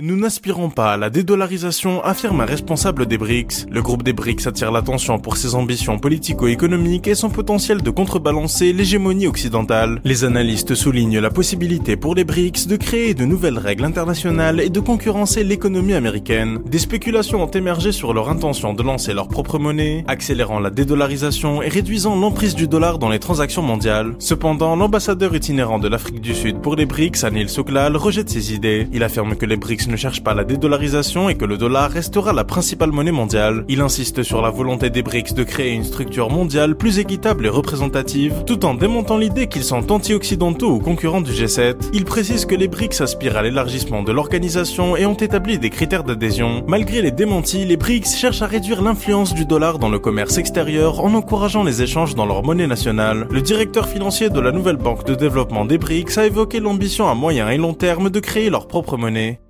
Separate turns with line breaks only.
Nous n'aspirons pas à la dédollarisation, affirme un responsable des BRICS. Le groupe des BRICS attire l'attention pour ses ambitions politico-économiques et son potentiel de contrebalancer l'hégémonie occidentale. Les analystes soulignent la possibilité pour les BRICS de créer de nouvelles règles internationales et de concurrencer l'économie américaine. Des spéculations ont émergé sur leur intention de lancer leur propre monnaie, accélérant la dédollarisation et réduisant l'emprise du dollar dans les transactions mondiales. Cependant, l'ambassadeur itinérant de l'Afrique du Sud pour les BRICS, Anil Soklal, rejette ces idées. Il affirme que les BRICS ne cherche pas la dédollarisation et que le dollar restera la principale monnaie mondiale. Il insiste sur la volonté des BRICS de créer une structure mondiale plus équitable et représentative, tout en démontant l'idée qu'ils sont anti-occidentaux ou concurrents du G7. Il précise que les BRICS aspirent à l'élargissement de l'organisation et ont établi des critères d'adhésion. Malgré les démentis, les BRICS cherchent à réduire l'influence du dollar dans le commerce extérieur en encourageant les échanges dans leur monnaie nationale. Le directeur financier de la nouvelle banque de développement des BRICS a évoqué l'ambition à moyen et long terme de créer leur propre monnaie.